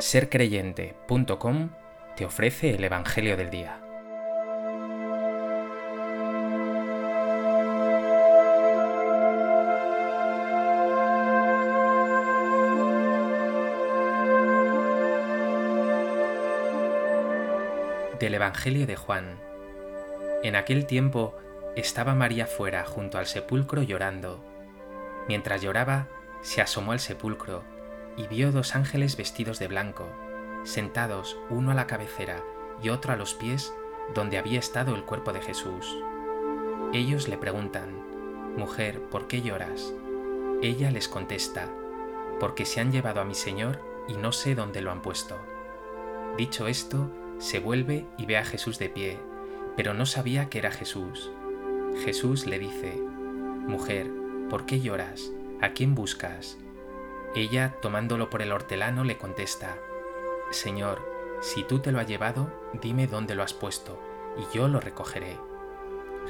sercreyente.com te ofrece el Evangelio del Día. Del Evangelio de Juan. En aquel tiempo estaba María fuera junto al sepulcro llorando. Mientras lloraba, se asomó al sepulcro y vio dos ángeles vestidos de blanco, sentados uno a la cabecera y otro a los pies donde había estado el cuerpo de Jesús. Ellos le preguntan, Mujer, ¿por qué lloras? Ella les contesta, Porque se han llevado a mi Señor y no sé dónde lo han puesto. Dicho esto, se vuelve y ve a Jesús de pie, pero no sabía que era Jesús. Jesús le dice, Mujer, ¿por qué lloras? ¿A quién buscas? Ella, tomándolo por el hortelano, le contesta, Señor, si tú te lo has llevado, dime dónde lo has puesto, y yo lo recogeré.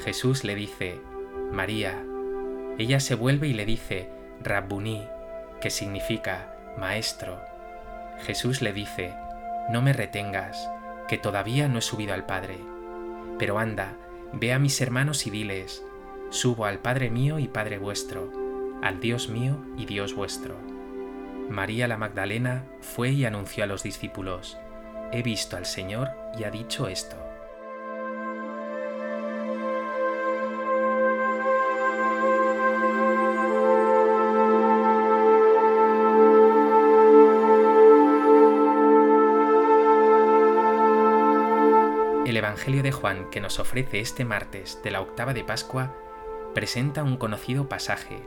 Jesús le dice, María. Ella se vuelve y le dice, Rabbuní, que significa Maestro. Jesús le dice, No me retengas, que todavía no he subido al Padre. Pero anda, ve a mis hermanos y diles, Subo al Padre mío y Padre vuestro, al Dios mío y Dios vuestro. María la Magdalena fue y anunció a los discípulos, He visto al Señor y ha dicho esto. El Evangelio de Juan que nos ofrece este martes de la octava de Pascua presenta un conocido pasaje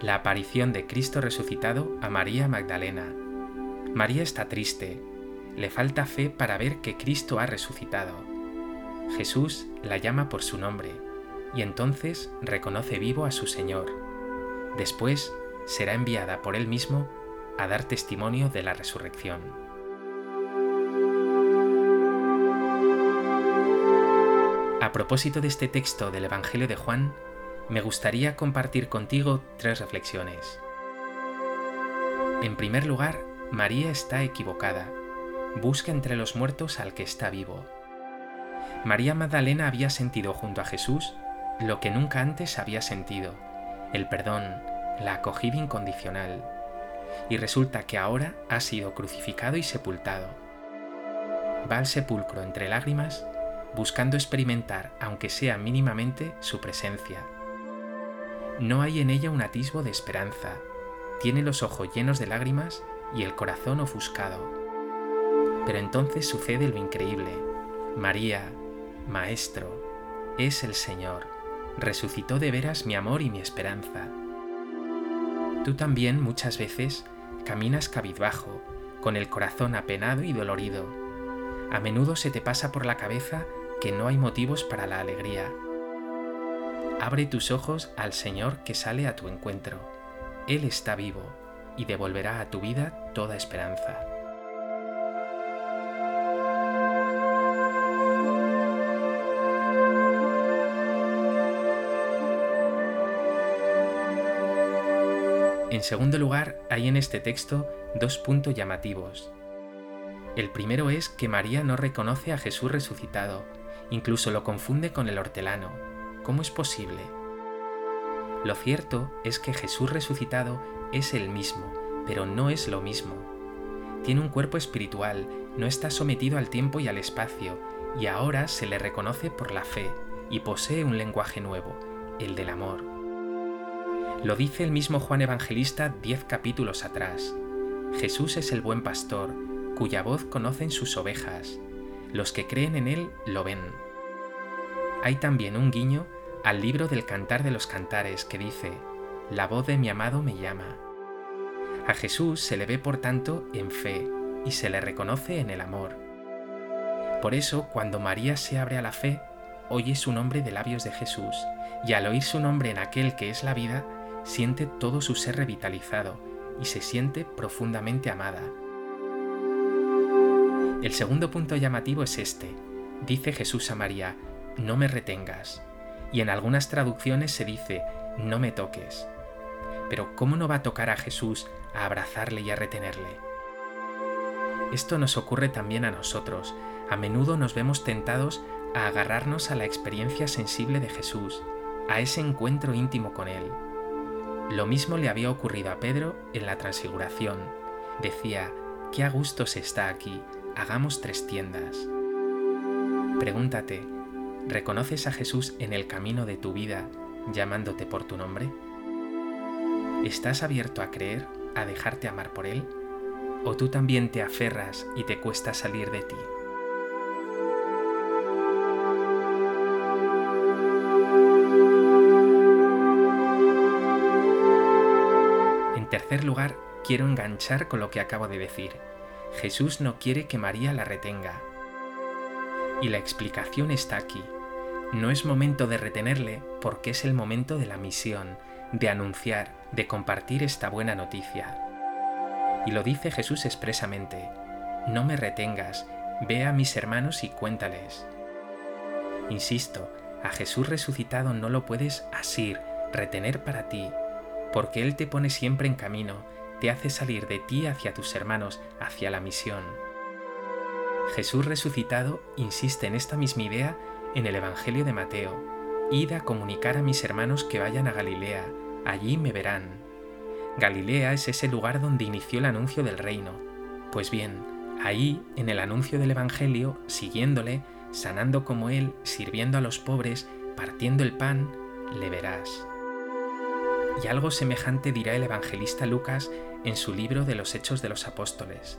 la aparición de Cristo resucitado a María Magdalena. María está triste, le falta fe para ver que Cristo ha resucitado. Jesús la llama por su nombre y entonces reconoce vivo a su Señor. Después será enviada por él mismo a dar testimonio de la resurrección. A propósito de este texto del Evangelio de Juan, me gustaría compartir contigo tres reflexiones. En primer lugar, María está equivocada. Busca entre los muertos al que está vivo. María Magdalena había sentido junto a Jesús lo que nunca antes había sentido, el perdón, la acogida incondicional. Y resulta que ahora ha sido crucificado y sepultado. Va al sepulcro entre lágrimas buscando experimentar, aunque sea mínimamente, su presencia no hay en ella un atisbo de esperanza. Tiene los ojos llenos de lágrimas y el corazón ofuscado. Pero entonces sucede lo increíble. María, Maestro, es el Señor. Resucitó de veras mi amor y mi esperanza. Tú también muchas veces caminas cabizbajo, con el corazón apenado y dolorido. A menudo se te pasa por la cabeza que no hay motivos para la alegría Abre tus ojos al Señor que sale a tu encuentro. Él está vivo y devolverá a tu vida toda esperanza. En segundo lugar, hay en este texto dos puntos llamativos. El primero es que María no reconoce a Jesús resucitado, incluso lo confunde con el hortelano, ¿Cómo es posible? Lo cierto es que Jesús resucitado es el mismo, pero no es lo mismo. Tiene un cuerpo espiritual, no está sometido al tiempo y al espacio, y ahora se le reconoce por la fe, y posee un lenguaje nuevo, el del amor. Lo dice el mismo Juan Evangelista diez capítulos atrás. Jesús es el buen pastor, cuya voz conocen sus ovejas. Los que creen en él lo ven. Hay también un guiño al libro del Cantar de los Cantares que dice, La voz de mi amado me llama. A Jesús se le ve por tanto en fe y se le reconoce en el amor. Por eso, cuando María se abre a la fe, oye su nombre de labios de Jesús, y al oír su nombre en aquel que es la vida, siente todo su ser revitalizado y se siente profundamente amada. El segundo punto llamativo es este. Dice Jesús a María, no me retengas, y en algunas traducciones se dice, no me toques. Pero ¿cómo no va a tocar a Jesús a abrazarle y a retenerle? Esto nos ocurre también a nosotros. A menudo nos vemos tentados a agarrarnos a la experiencia sensible de Jesús, a ese encuentro íntimo con Él. Lo mismo le había ocurrido a Pedro en la transfiguración. Decía, qué a gusto se está aquí, hagamos tres tiendas. Pregúntate, ¿reconoces a Jesús en el camino de tu vida llamándote por tu nombre? ¿Estás abierto a creer, a dejarte amar por Él? ¿O tú también te aferras y te cuesta salir de ti? En tercer lugar, quiero enganchar con lo que acabo de decir. Jesús no quiere que María la retenga. Y la explicación está aquí. No es momento de retenerle porque es el momento de la misión, de anunciar, de compartir esta buena noticia. Y lo dice Jesús expresamente, no me retengas, ve a mis hermanos y cuéntales. Insisto, a Jesús resucitado no lo puedes asir, retener para ti, porque Él te pone siempre en camino, te hace salir de ti hacia tus hermanos, hacia la misión. Jesús resucitado insiste en esta misma idea en el Evangelio de Mateo. Id a comunicar a mis hermanos que vayan a Galilea, allí me verán. Galilea es ese lugar donde inició el anuncio del reino. Pues bien, ahí, en el anuncio del Evangelio, siguiéndole, sanando como Él, sirviendo a los pobres, partiendo el pan, le verás. Y algo semejante dirá el evangelista Lucas en su libro de los Hechos de los Apóstoles.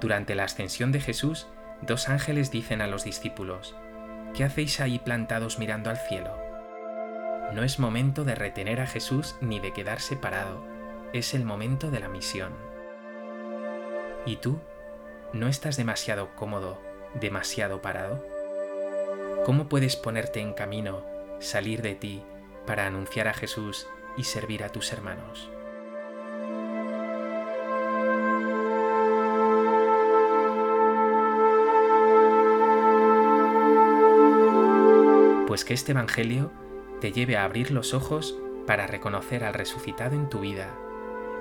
Durante la ascensión de Jesús, dos ángeles dicen a los discípulos, ¿qué hacéis ahí plantados mirando al cielo? No es momento de retener a Jesús ni de quedar separado, es el momento de la misión. ¿Y tú? ¿No estás demasiado cómodo, demasiado parado? ¿Cómo puedes ponerte en camino, salir de ti, para anunciar a Jesús y servir a tus hermanos? Pues que este Evangelio te lleve a abrir los ojos para reconocer al resucitado en tu vida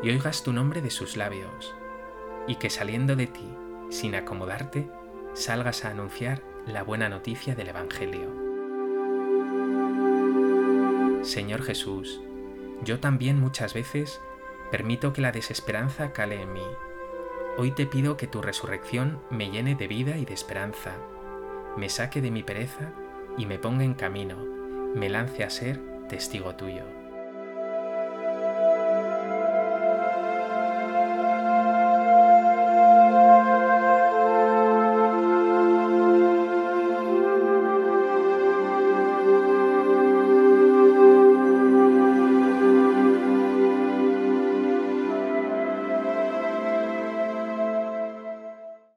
y oigas tu nombre de sus labios, y que saliendo de ti, sin acomodarte, salgas a anunciar la buena noticia del Evangelio. Señor Jesús, yo también muchas veces permito que la desesperanza cale en mí. Hoy te pido que tu resurrección me llene de vida y de esperanza, me saque de mi pereza y me ponga en camino, me lance a ser testigo tuyo.